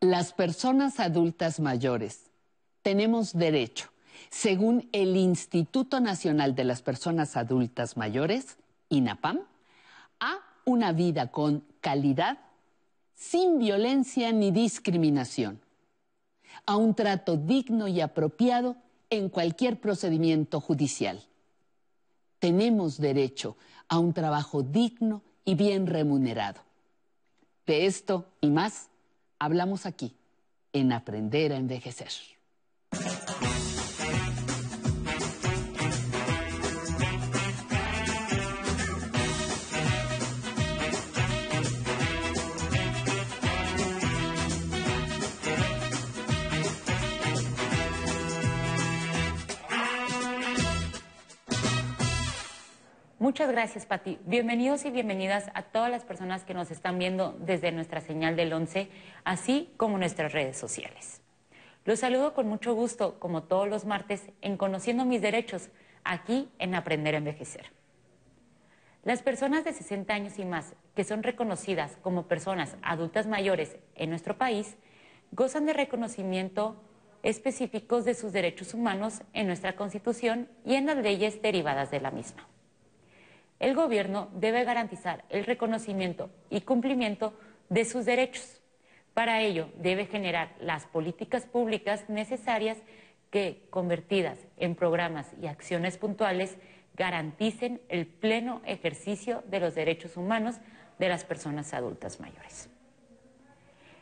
Las personas adultas mayores tenemos derecho, según el Instituto Nacional de las Personas Adultas Mayores, INAPAM, a una vida con calidad, sin violencia ni discriminación, a un trato digno y apropiado en cualquier procedimiento judicial. Tenemos derecho a un trabajo digno y bien remunerado. De esto y más hablamos aquí, en Aprender a Envejecer. Muchas gracias, Pati. Bienvenidos y bienvenidas a todas las personas que nos están viendo desde nuestra señal del 11, así como nuestras redes sociales. Los saludo con mucho gusto, como todos los martes, en Conociendo mis Derechos, aquí en Aprender a Envejecer. Las personas de 60 años y más, que son reconocidas como personas adultas mayores en nuestro país, gozan de reconocimiento específicos de sus derechos humanos en nuestra Constitución y en las leyes derivadas de la misma el gobierno debe garantizar el reconocimiento y cumplimiento de sus derechos. Para ello, debe generar las políticas públicas necesarias que, convertidas en programas y acciones puntuales, garanticen el pleno ejercicio de los derechos humanos de las personas adultas mayores.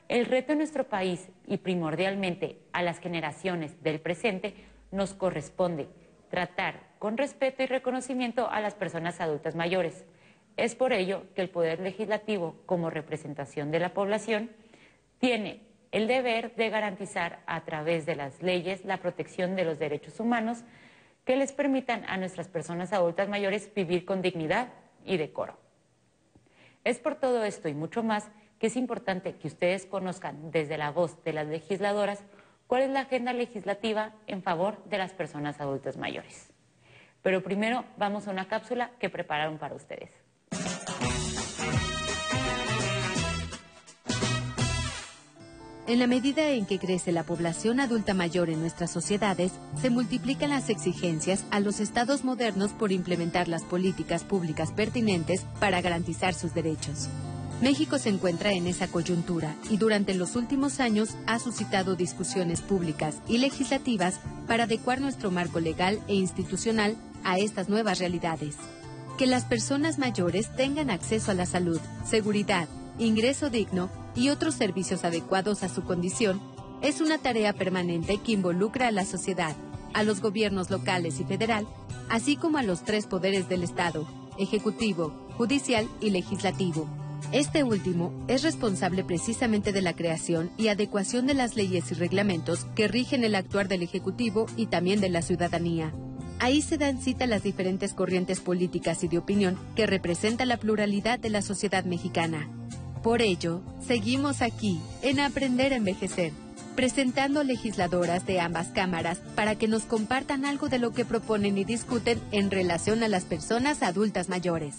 El reto en nuestro país y primordialmente a las generaciones del presente nos corresponde tratar con respeto y reconocimiento a las personas adultas mayores. Es por ello que el Poder Legislativo, como representación de la población, tiene el deber de garantizar a través de las leyes la protección de los derechos humanos que les permitan a nuestras personas adultas mayores vivir con dignidad y decoro. Es por todo esto y mucho más que es importante que ustedes conozcan desde la voz de las legisladoras cuál es la agenda legislativa en favor de las personas adultas mayores. Pero primero vamos a una cápsula que prepararon para ustedes. En la medida en que crece la población adulta mayor en nuestras sociedades, se multiplican las exigencias a los estados modernos por implementar las políticas públicas pertinentes para garantizar sus derechos. México se encuentra en esa coyuntura y durante los últimos años ha suscitado discusiones públicas y legislativas para adecuar nuestro marco legal e institucional a estas nuevas realidades. Que las personas mayores tengan acceso a la salud, seguridad, ingreso digno y otros servicios adecuados a su condición es una tarea permanente que involucra a la sociedad, a los gobiernos locales y federal, así como a los tres poderes del Estado, ejecutivo, judicial y legislativo este último es responsable precisamente de la creación y adecuación de las leyes y reglamentos que rigen el actuar del Ejecutivo y también de la ciudadanía. Ahí se dan cita las diferentes corrientes políticas y de opinión que representan la pluralidad de la sociedad mexicana. Por ello, seguimos aquí, en Aprender a Envejecer, presentando legisladoras de ambas cámaras para que nos compartan algo de lo que proponen y discuten en relación a las personas adultas mayores.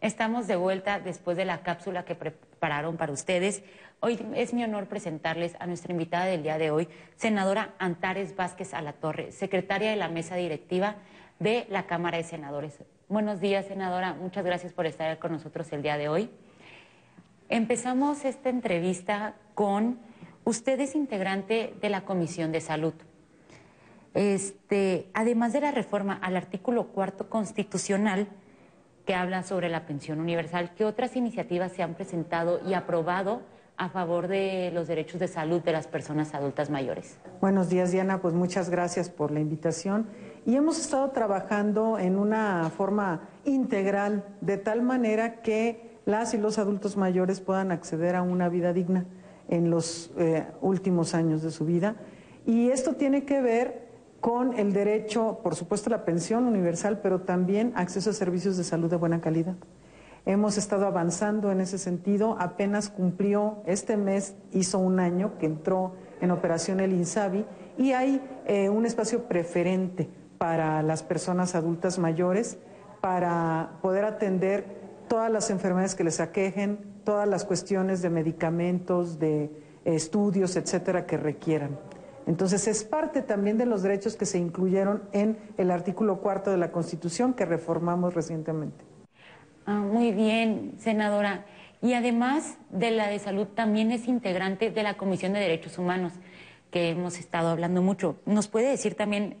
Estamos de vuelta después de la cápsula que prepararon para ustedes. Hoy es mi honor presentarles a nuestra invitada del día de hoy, senadora Antares Vázquez Alatorre, secretaria de la mesa directiva de la Cámara de Senadores. Buenos días, senadora. Muchas gracias por estar con nosotros el día de hoy. Empezamos esta entrevista con usted integrante de la Comisión de Salud. Este, además de la reforma al artículo cuarto constitucional, que hablan sobre la pensión universal. ¿Qué otras iniciativas se han presentado y aprobado a favor de los derechos de salud de las personas adultas mayores? Buenos días, Diana. Pues muchas gracias por la invitación. Y hemos estado trabajando en una forma integral, de tal manera que las y los adultos mayores puedan acceder a una vida digna en los eh, últimos años de su vida. Y esto tiene que ver con el derecho, por supuesto, a la pensión universal, pero también acceso a servicios de salud de buena calidad. Hemos estado avanzando en ese sentido. Apenas cumplió este mes, hizo un año que entró en operación el INSABI y hay eh, un espacio preferente para las personas adultas mayores para poder atender todas las enfermedades que les aquejen, todas las cuestiones de medicamentos, de estudios, etcétera, que requieran. Entonces es parte también de los derechos que se incluyeron en el artículo cuarto de la Constitución que reformamos recientemente. Ah, muy bien, senadora. Y además de la de salud, también es integrante de la Comisión de Derechos Humanos, que hemos estado hablando mucho. ¿Nos puede decir también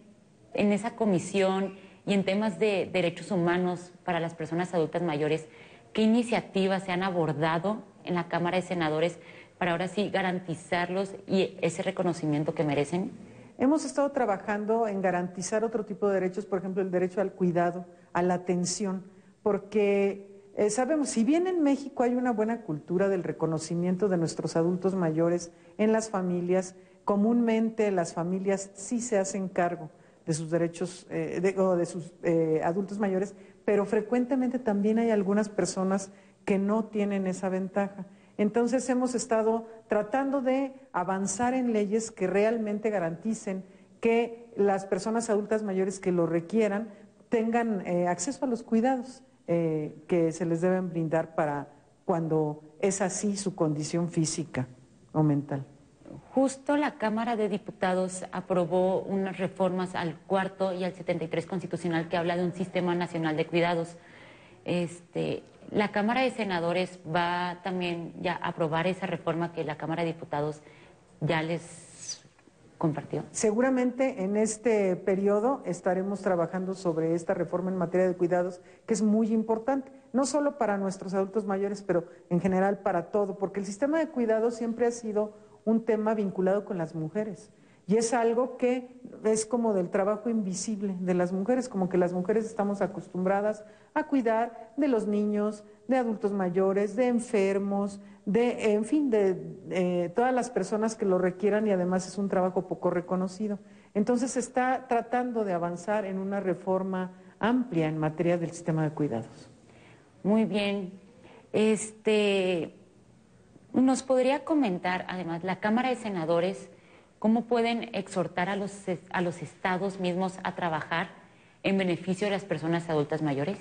en esa comisión y en temas de derechos humanos para las personas adultas mayores, qué iniciativas se han abordado en la Cámara de Senadores para ahora sí garantizarlos y ese reconocimiento que merecen? Hemos estado trabajando en garantizar otro tipo de derechos, por ejemplo, el derecho al cuidado, a la atención, porque eh, sabemos, si bien en México hay una buena cultura del reconocimiento de nuestros adultos mayores en las familias, comúnmente las familias sí se hacen cargo de sus derechos eh, de, o de sus eh, adultos mayores, pero frecuentemente también hay algunas personas que no tienen esa ventaja. Entonces hemos estado tratando de avanzar en leyes que realmente garanticen que las personas adultas mayores que lo requieran tengan eh, acceso a los cuidados eh, que se les deben brindar para cuando es así su condición física o mental. Justo la Cámara de Diputados aprobó unas reformas al cuarto y al 73 constitucional que habla de un sistema nacional de cuidados. Este, la Cámara de Senadores va también ya a aprobar esa reforma que la Cámara de Diputados ya les compartió. Seguramente en este periodo estaremos trabajando sobre esta reforma en materia de cuidados, que es muy importante, no solo para nuestros adultos mayores, pero en general para todo, porque el sistema de cuidados siempre ha sido un tema vinculado con las mujeres. Y es algo que es como del trabajo invisible de las mujeres, como que las mujeres estamos acostumbradas a cuidar de los niños, de adultos mayores, de enfermos, de, en fin, de eh, todas las personas que lo requieran y además es un trabajo poco reconocido. Entonces se está tratando de avanzar en una reforma amplia en materia del sistema de cuidados. Muy bien. Este, ¿Nos podría comentar, además, la Cámara de Senadores ¿Cómo pueden exhortar a los, a los estados mismos a trabajar en beneficio de las personas adultas mayores?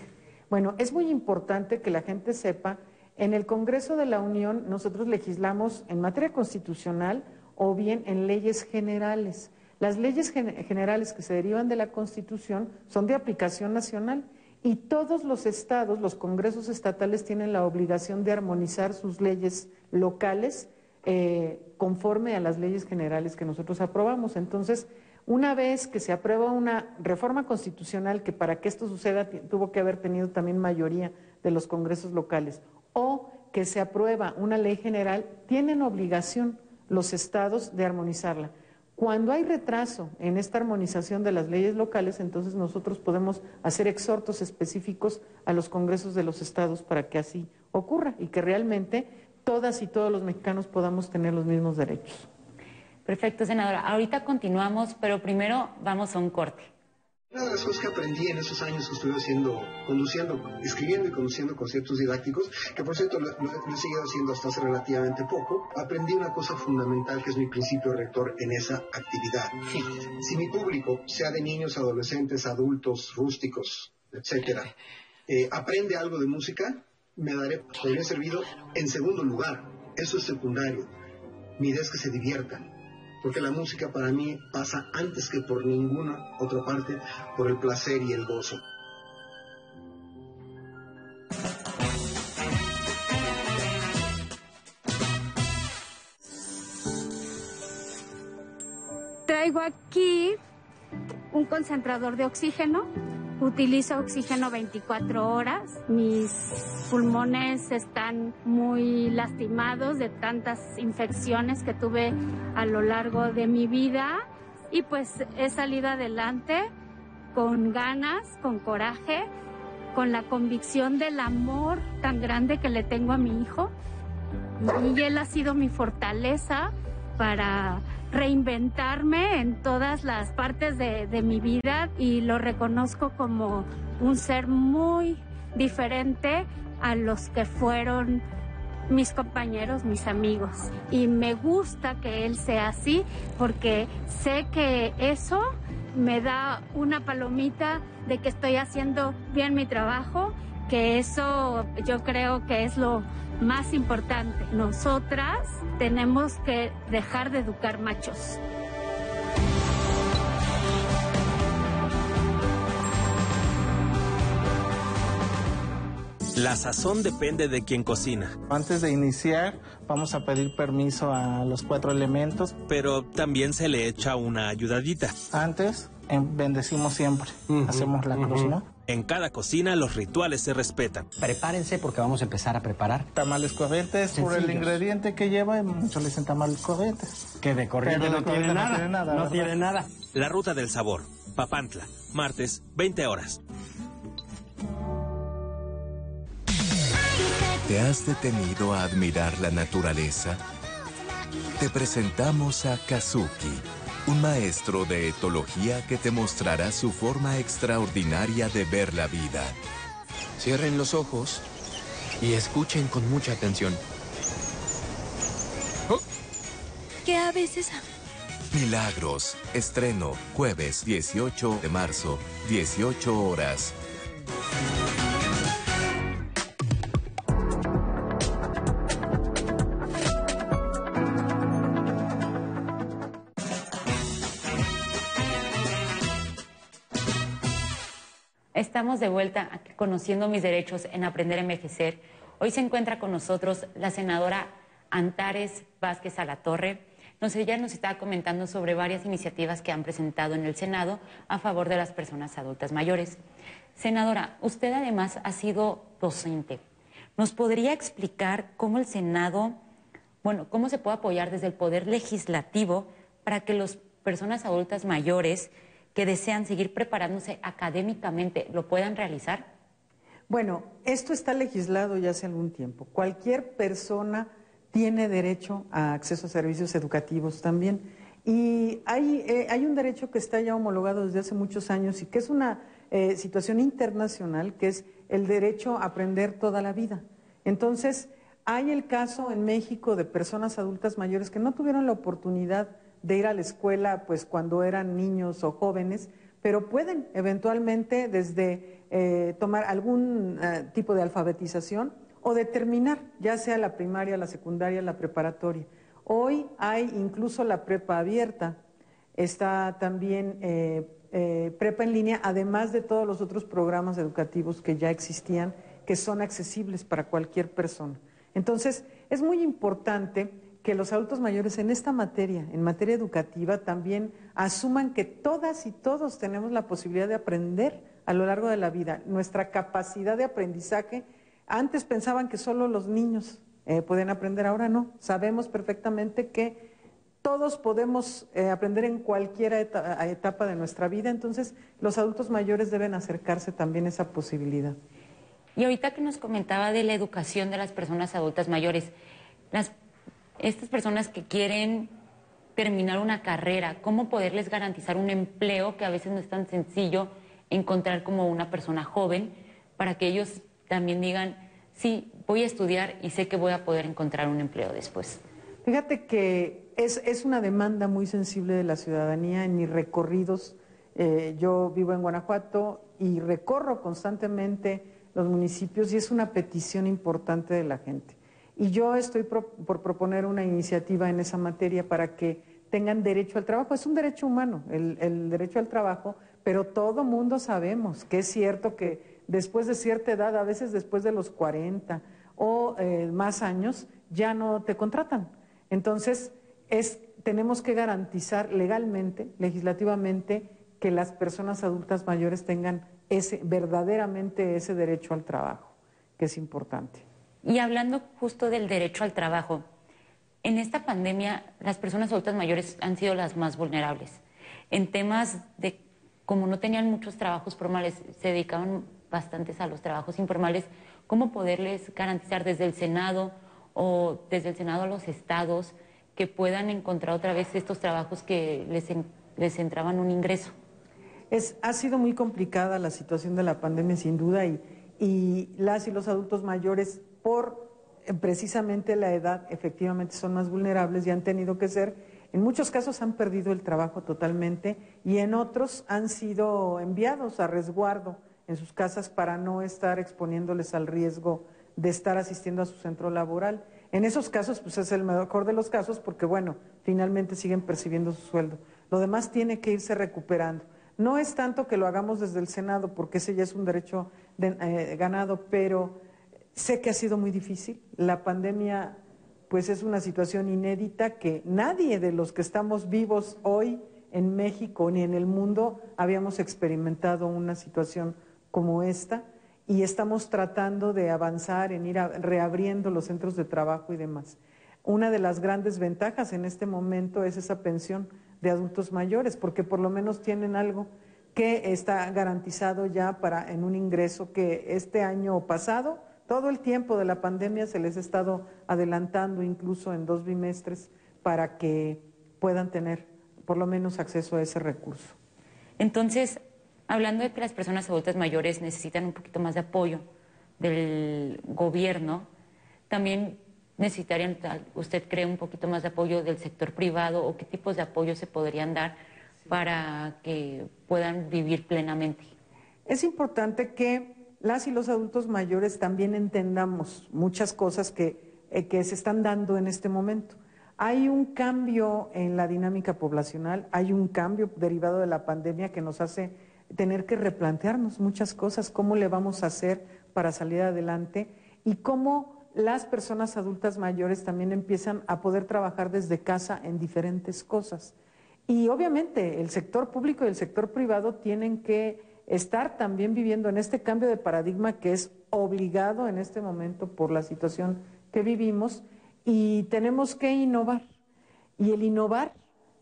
Bueno, es muy importante que la gente sepa, en el Congreso de la Unión nosotros legislamos en materia constitucional o bien en leyes generales. Las leyes generales que se derivan de la Constitución son de aplicación nacional y todos los estados, los congresos estatales tienen la obligación de armonizar sus leyes locales eh, conforme a las leyes generales que nosotros aprobamos. Entonces, una vez que se aprueba una reforma constitucional, que para que esto suceda tuvo que haber tenido también mayoría de los congresos locales, o que se aprueba una ley general, tienen obligación los estados de armonizarla. Cuando hay retraso en esta armonización de las leyes locales, entonces nosotros podemos hacer exhortos específicos a los congresos de los estados para que así ocurra y que realmente todas y todos los mexicanos podamos tener los mismos derechos. Perfecto, senadora. Ahorita continuamos, pero primero vamos a un corte. Una de las cosas que aprendí en esos años que estuve haciendo, conduciendo, escribiendo y conduciendo conceptos didácticos, que por cierto lo, he seguido haciendo hasta hace relativamente poco, aprendí una cosa fundamental que es mi principio rector en esa actividad. Si mi público, sea de niños, adolescentes, adultos, rústicos, etcétera, eh, aprende algo de música, me daré bien servido en segundo lugar. Eso es secundario. Mi idea es que se diviertan. Porque la música para mí pasa antes que por ninguna otra parte por el placer y el gozo. Traigo aquí un concentrador de oxígeno Utilizo oxígeno 24 horas. Mis pulmones están muy lastimados de tantas infecciones que tuve a lo largo de mi vida y pues he salido adelante con ganas, con coraje, con la convicción del amor tan grande que le tengo a mi hijo. Y él ha sido mi fortaleza para reinventarme en todas las partes de, mi vida y lo reconozco como un ser muy diferente a los que fueron mis compañeros, mis amigos. Y me gusta que él sea así porque sé que eso me da una palomita de que estoy haciendo bien mi trabajo, que eso yo creo que es lo más importante, nosotras tenemos que dejar de educar machos. La sazón depende de quien cocina. Antes de iniciar, vamos a pedir permiso a los cuatro elementos. Pero también se le echa una ayudadita. Antes, bendecimos siempre. Hacemos la cruz, ¿no? En cada cocina los rituales se respetan. Prepárense porque vamos a empezar a preparar. Tamales coaventes por el ingrediente que lleva y muchos le dicen tamales coaventes. Que de corriente no, tiene nada, no tiene nada. No tiene nada. La ruta del sabor. Papantla. Martes, 20 horas. ¿Te has detenido a admirar la naturaleza? Te presentamos a Kazuki, un maestro de etología que te mostrará su forma extraordinaria de ver la vida. Cierren los ojos y escuchen con mucha atención. ¿Qué aves esa? Milagros, estreno, jueves 18 de marzo, 18 horas. Estamos de vuelta aquí conociendo mis derechos en Aprender a Envejecer. Hoy se encuentra con nosotros la senadora Antares Vázquez Alatorre. Nos, ella nos está comentando sobre varias iniciativas que han presentado en el Senado a favor de las personas adultas mayores. Senadora, usted además ha sido docente. ¿Nos podría explicar cómo el Senado, bueno, cómo se puede apoyar desde el Poder Legislativo para que las personas adultas mayores que desean seguir preparándose académicamente lo puedan realizar? Bueno, esto está legislado ya hace algún tiempo. Cualquier persona tiene derecho a acceso a servicios educativos también. Y hay, eh, hay un derecho que está ya homologado desde hace muchos años y que es una eh, situación internacional, que es el derecho a aprender toda la vida. Entonces, hay el caso en México de personas adultas mayores que no tuvieron la oportunidad de ir a la escuela pues cuando eran niños o jóvenes, pero pueden eventualmente desde eh, tomar algún eh, tipo de alfabetización o determinar, ya sea la primaria, la secundaria, la preparatoria. Hoy hay incluso la prepa abierta, está también eh, prepa en línea, además de todos los otros programas educativos que ya existían, que son accesibles para cualquier persona. Entonces, es muy importante que los adultos mayores en esta materia, en materia educativa, también asuman que todas y todos tenemos la posibilidad de aprender a lo largo de la vida. Nuestra capacidad de aprendizaje, antes pensaban que solo los niños eh, pueden aprender, ahora no. Sabemos perfectamente que todos podemos eh, aprender en cualquier etapa de nuestra vida, entonces los adultos mayores deben acercarse también a esa posibilidad. Y ahorita que nos comentaba de la educación de las personas adultas mayores, las estas personas que quieren terminar una carrera, cómo poderles garantizar un empleo que a veces no es tan sencillo encontrar como una persona joven para que ellos también digan, sí, voy a estudiar y sé que voy a poder encontrar un empleo después. Fíjate que es, una demanda muy sensible de la ciudadanía en mis recorridos. Eh, yo vivo en Guanajuato y recorro constantemente los municipios y es una petición importante de la gente. Y yo estoy por proponer una iniciativa en esa materia para que tengan derecho al trabajo. Es un derecho humano, el, derecho al trabajo, pero todo mundo sabemos que es cierto que después de cierta edad, a veces después de los 40 o eh, más años, ya no te contratan. Entonces, es, tenemos que garantizar legalmente, legislativamente, que las personas adultas mayores tengan ese, verdaderamente ese derecho al trabajo, que es importante. Y hablando justo del derecho al trabajo, en esta pandemia las personas adultas mayores han sido las más vulnerables. En temas de, como no tenían muchos trabajos formales, se dedicaban bastantes a los trabajos informales, ¿cómo poderles garantizar desde el Senado o desde el Senado a los estados que puedan encontrar otra vez estos trabajos que les, les entraban un ingreso? Es, ha sido muy complicada la situación de la pandemia, sin duda, y, y las y los adultos mayores por eh, precisamente la edad, efectivamente son más vulnerables y han tenido que ser, en muchos casos han perdido el trabajo totalmente y en otros han sido enviados a resguardo en sus casas para no estar exponiéndoles al riesgo de estar asistiendo a su centro laboral. En esos casos, pues es el mejor de los casos porque, bueno, finalmente siguen percibiendo su sueldo. Lo demás tiene que irse recuperando. No es tanto que lo hagamos desde el Senado, porque ese ya es un derecho eh, ganado, pero sé que ha sido muy difícil. La pandemia, pues es una situación inédita que nadie de los que estamos vivos hoy en México ni en el mundo habíamos experimentado una situación como esta y estamos tratando de avanzar en ir reabriendo los centros de trabajo y demás. Una de las grandes ventajas en este momento es esa pensión de adultos mayores, porque por lo menos tienen algo que está garantizado ya para en un ingreso que este año pasado, todo el tiempo de la pandemia se les ha estado adelantando incluso en dos bimestres para que puedan tener por lo menos acceso a ese recurso. Entonces, hablando de que las personas adultas mayores necesitan un poquito más de apoyo del gobierno, también necesitarían, usted cree, un poquito más de apoyo del sector privado o qué tipos de apoyo se podrían dar para que puedan vivir plenamente. Es importante que las y los adultos mayores también entendamos muchas cosas que, eh, que se están dando en este momento. Hay un cambio en la dinámica poblacional, hay un cambio derivado de la pandemia que nos hace tener que replantearnos muchas cosas, cómo le vamos a hacer para salir adelante y cómo las personas adultas mayores también empiezan a poder trabajar desde casa en diferentes cosas. Y obviamente el sector público y el sector privado tienen que estar también viviendo en este cambio de paradigma que es obligado en este momento por la situación que vivimos y tenemos que innovar. Y el innovar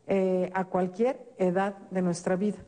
eh, a cualquier edad de nuestra vida.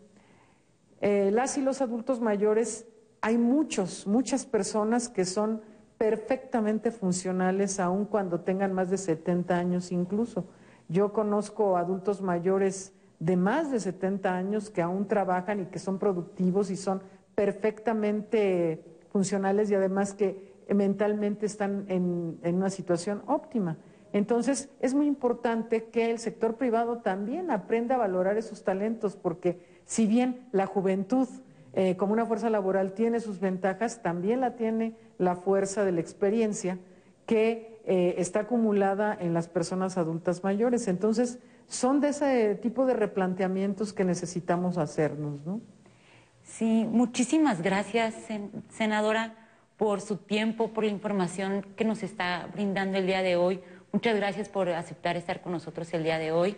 Eh, las y los adultos mayores, hay muchos, muchas personas que son perfectamente funcionales aun cuando tengan más de 70 años incluso. Yo conozco adultos mayores de más de 70 años que aún trabajan y que son productivos y son perfectamente funcionales y además que mentalmente están en, una situación óptima. Entonces, es muy importante que el sector privado también aprenda a valorar esos talentos, porque si bien la juventud eh, como una fuerza laboral tiene sus ventajas, también la tiene la fuerza de la experiencia que eh, está acumulada en las personas adultas mayores. Entonces, son de ese tipo de replanteamientos que necesitamos hacernos, ¿no? Sí, muchísimas gracias, senadora, por su tiempo, por la información que nos está brindando el día de hoy. Muchas gracias por aceptar estar con nosotros el día de hoy.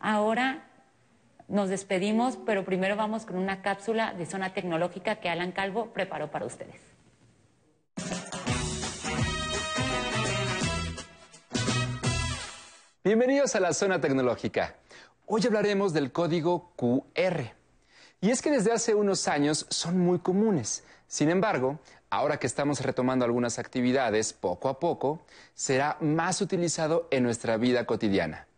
Ahora nos despedimos, pero primero vamos con una cápsula de zona tecnológica que Alan Calvo preparó para ustedes. Bienvenidos a la zona tecnológica. Hoy hablaremos del código QR. Y es que desde hace unos años son muy comunes. Sin embargo, ahora que estamos retomando algunas actividades poco a poco, será más utilizado en nuestra vida cotidiana.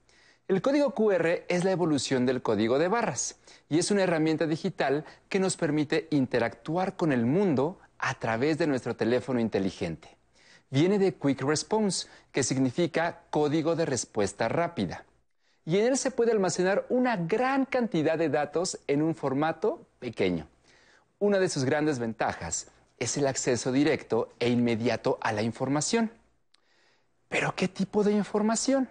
El código QR es la evolución del código de barras y es una herramienta digital que nos permite interactuar con el mundo a través de nuestro teléfono inteligente. Viene de Quick Response, que significa código de respuesta rápida. Y en él se puede almacenar una gran cantidad de datos en un formato pequeño. Una de sus grandes ventajas es el acceso directo e inmediato a la información. ¿Pero qué tipo de información?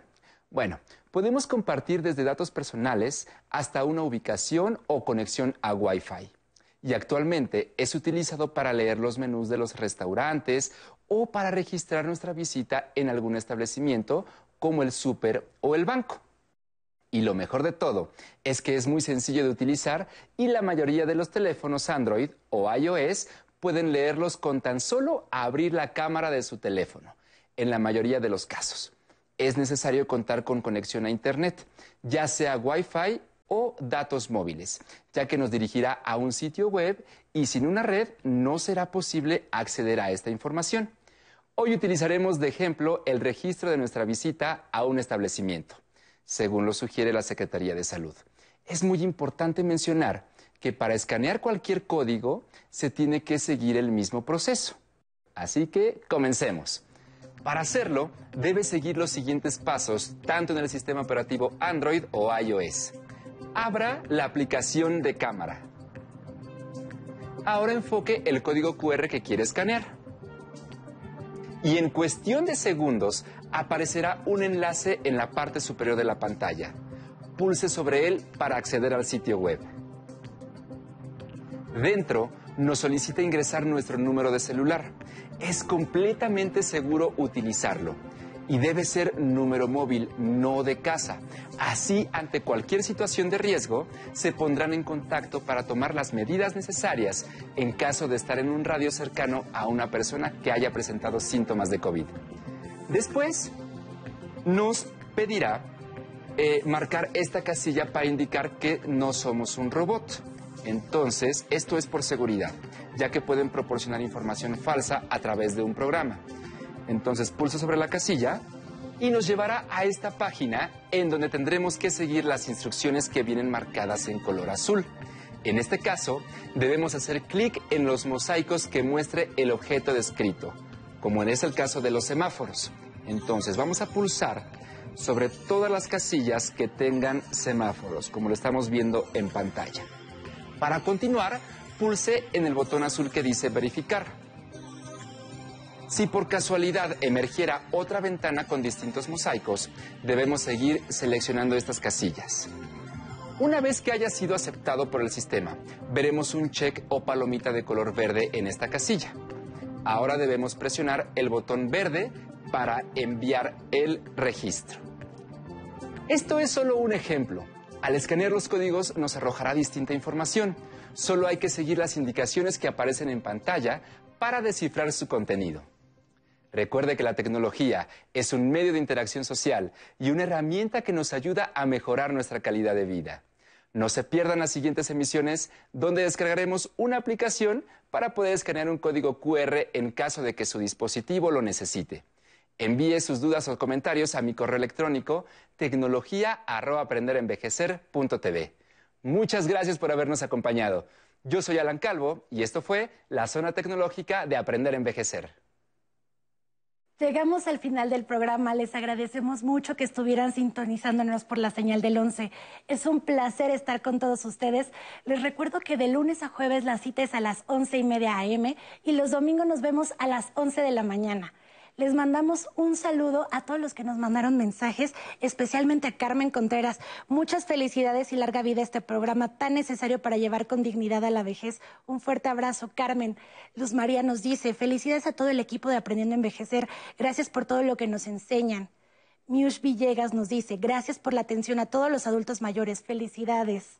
Bueno, podemos compartir desde datos personales hasta una ubicación o conexión a Wi-Fi. Y actualmente es utilizado para leer los menús de los restaurantes o para registrar nuestra visita en algún establecimiento como el súper o el banco. Y lo mejor de todo es que es muy sencillo de utilizar y la mayoría de los teléfonos Android o iOS pueden leerlos con tan solo abrir la cámara de su teléfono, en la mayoría de los casos es necesario contar con conexión a Internet, ya sea Wi-Fi o datos móviles, ya que nos dirigirá a un sitio web y sin una red no será posible acceder a esta información. Hoy utilizaremos de ejemplo el registro de nuestra visita a un establecimiento, según lo sugiere la Secretaría de Salud. Es muy importante mencionar que para escanear cualquier código se tiene que seguir el mismo proceso. Así que comencemos. Para hacerlo, debe seguir los siguientes pasos, tanto en el sistema operativo Android o iOS. Abra la aplicación de cámara. Ahora enfoque el código QR que quiere escanear. Y en cuestión de segundos aparecerá un enlace en la parte superior de la pantalla. Pulse sobre él para acceder al sitio web. Dentro nos solicita ingresar nuestro número de celular. Es completamente seguro utilizarlo y debe ser número móvil, no de casa. Así, ante cualquier situación de riesgo, se pondrán en contacto para tomar las medidas necesarias en caso de estar en un radio cercano a una persona que haya presentado síntomas de COVID. Después, nos pedirá eh, marcar esta casilla para indicar que no somos un robot. Entonces, esto es por seguridad, ya que pueden proporcionar información falsa a través de un programa. Entonces pulso sobre la casilla y nos llevará a esta página en donde tendremos que seguir las instrucciones que vienen marcadas en color azul. En este caso, debemos hacer clic en los mosaicos que muestre el objeto descrito, como es el caso de los semáforos. Entonces vamos a pulsar sobre todas las casillas que tengan semáforos, como lo estamos viendo en pantalla. Para continuar, pulse en el botón azul que dice verificar. Si por casualidad emergiera otra ventana con distintos mosaicos, debemos seguir seleccionando estas casillas. Una vez que haya sido aceptado por el sistema, veremos un check o palomita de color verde en esta casilla. Ahora debemos presionar el botón verde para enviar el registro. Esto es solo un ejemplo. Al escanear los códigos nos arrojará distinta información. Solo hay que seguir las indicaciones que aparecen en pantalla para descifrar su contenido. Recuerde que la tecnología es un medio de interacción social y una herramienta que nos ayuda a mejorar nuestra calidad de vida. No se pierdan las siguientes emisiones donde descargaremos una aplicación para poder escanear un código QR en caso de que su dispositivo lo necesite. Envíe sus dudas o comentarios a mi correo electrónico tecnología@aprenderenvejecer.tv. Muchas gracias por habernos acompañado. Yo soy Alan Calvo y esto fue la zona tecnológica de Aprender a Envejecer. Llegamos al final del programa. Les agradecemos mucho que estuvieran sintonizándonos por la señal del 11. Es un placer estar con todos ustedes. Les recuerdo que de lunes a jueves la cita es a las once y media AM y los domingos nos vemos a las 11 de la mañana. Les mandamos un saludo a todos los que nos mandaron mensajes, especialmente a Carmen Contreras. Muchas felicidades y larga vida a este programa tan necesario para llevar con dignidad a la vejez. Un fuerte abrazo, Carmen. Luz María nos dice, felicidades a todo el equipo de Aprendiendo a Envejecer. Gracias por todo lo que nos enseñan. Miush Villegas nos dice, gracias por la atención a todos los adultos mayores. Felicidades.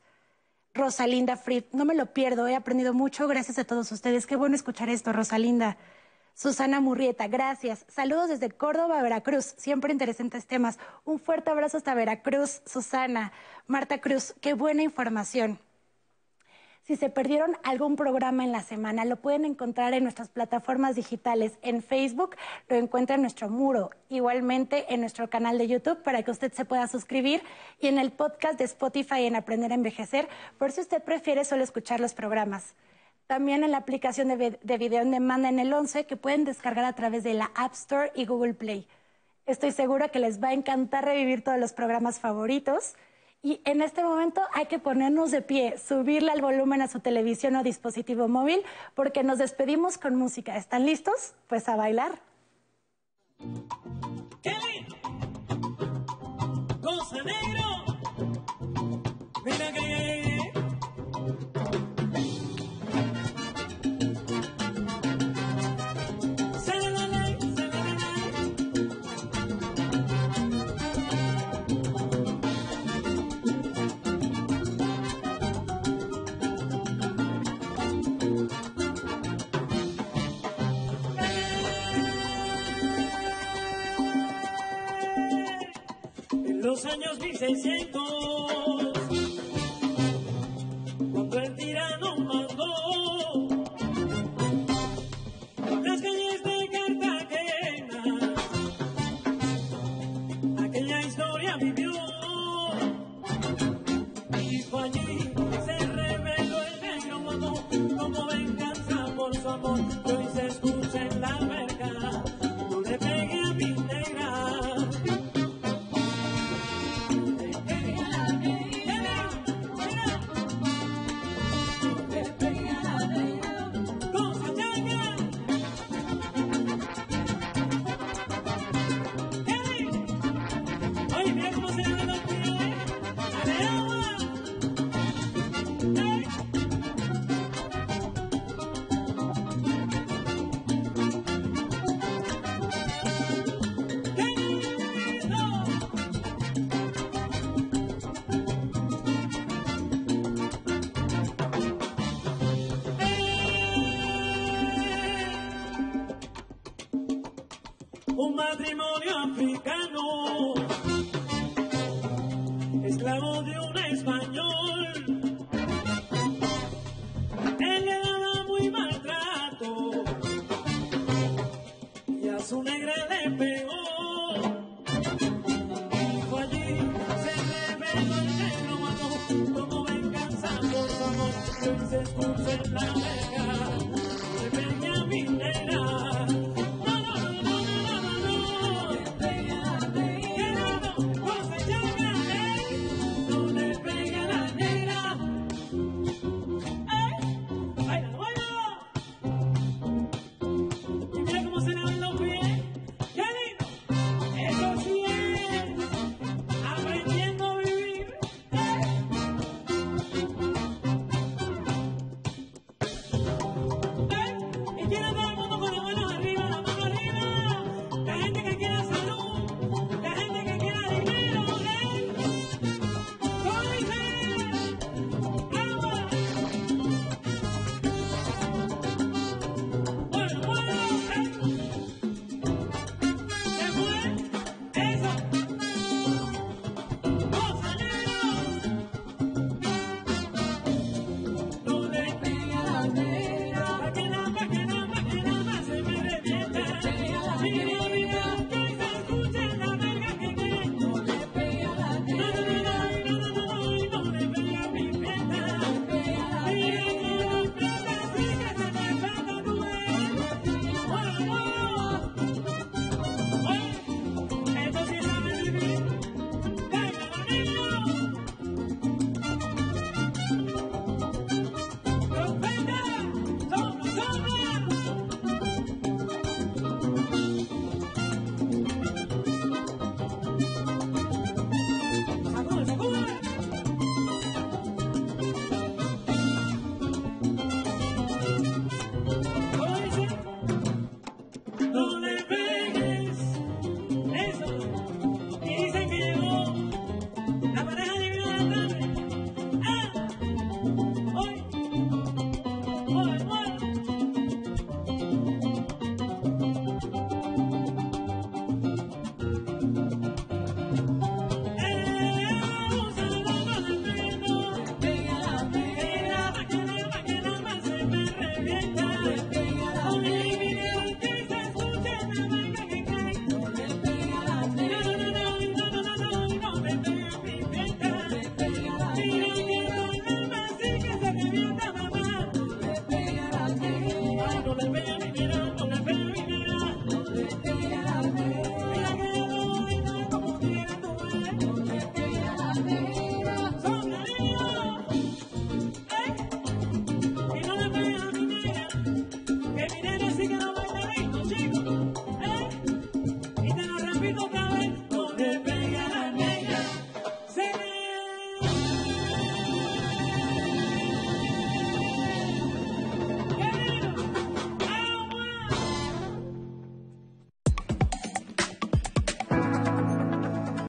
Rosalinda Fried, no me lo pierdo, he aprendido mucho, gracias a todos ustedes. Qué bueno escuchar esto, Rosalinda. Susana Murrieta, gracias. Saludos desde Córdoba, Veracruz. Siempre interesantes temas. Un fuerte abrazo hasta Veracruz, Susana. Marta Cruz, qué buena información. Si se perdieron algún programa en la semana, lo pueden encontrar en nuestras plataformas digitales. En Facebook lo encuentra en nuestro muro, igualmente en nuestro canal de YouTube para que usted se pueda suscribir y en el podcast de Spotify en Aprender a Envejecer, por si usted prefiere solo escuchar los programas también en la aplicación de, video en demanda en el 11 que pueden descargar a través de la App Store y Google Play. Estoy segura que les va a encantar revivir todos los programas favoritos. Y en este momento hay que ponernos de pie, subirle al volumen a su televisión o dispositivo móvil, porque nos despedimos con música. ¿Están listos? Pues a bailar. Años 1600, matrimonio africano, esclavo de un español. Él le daba muy maltrato y a su negra le pegó. Fue allí, se reveló el negro mató como venganza por favor, que se en la negra.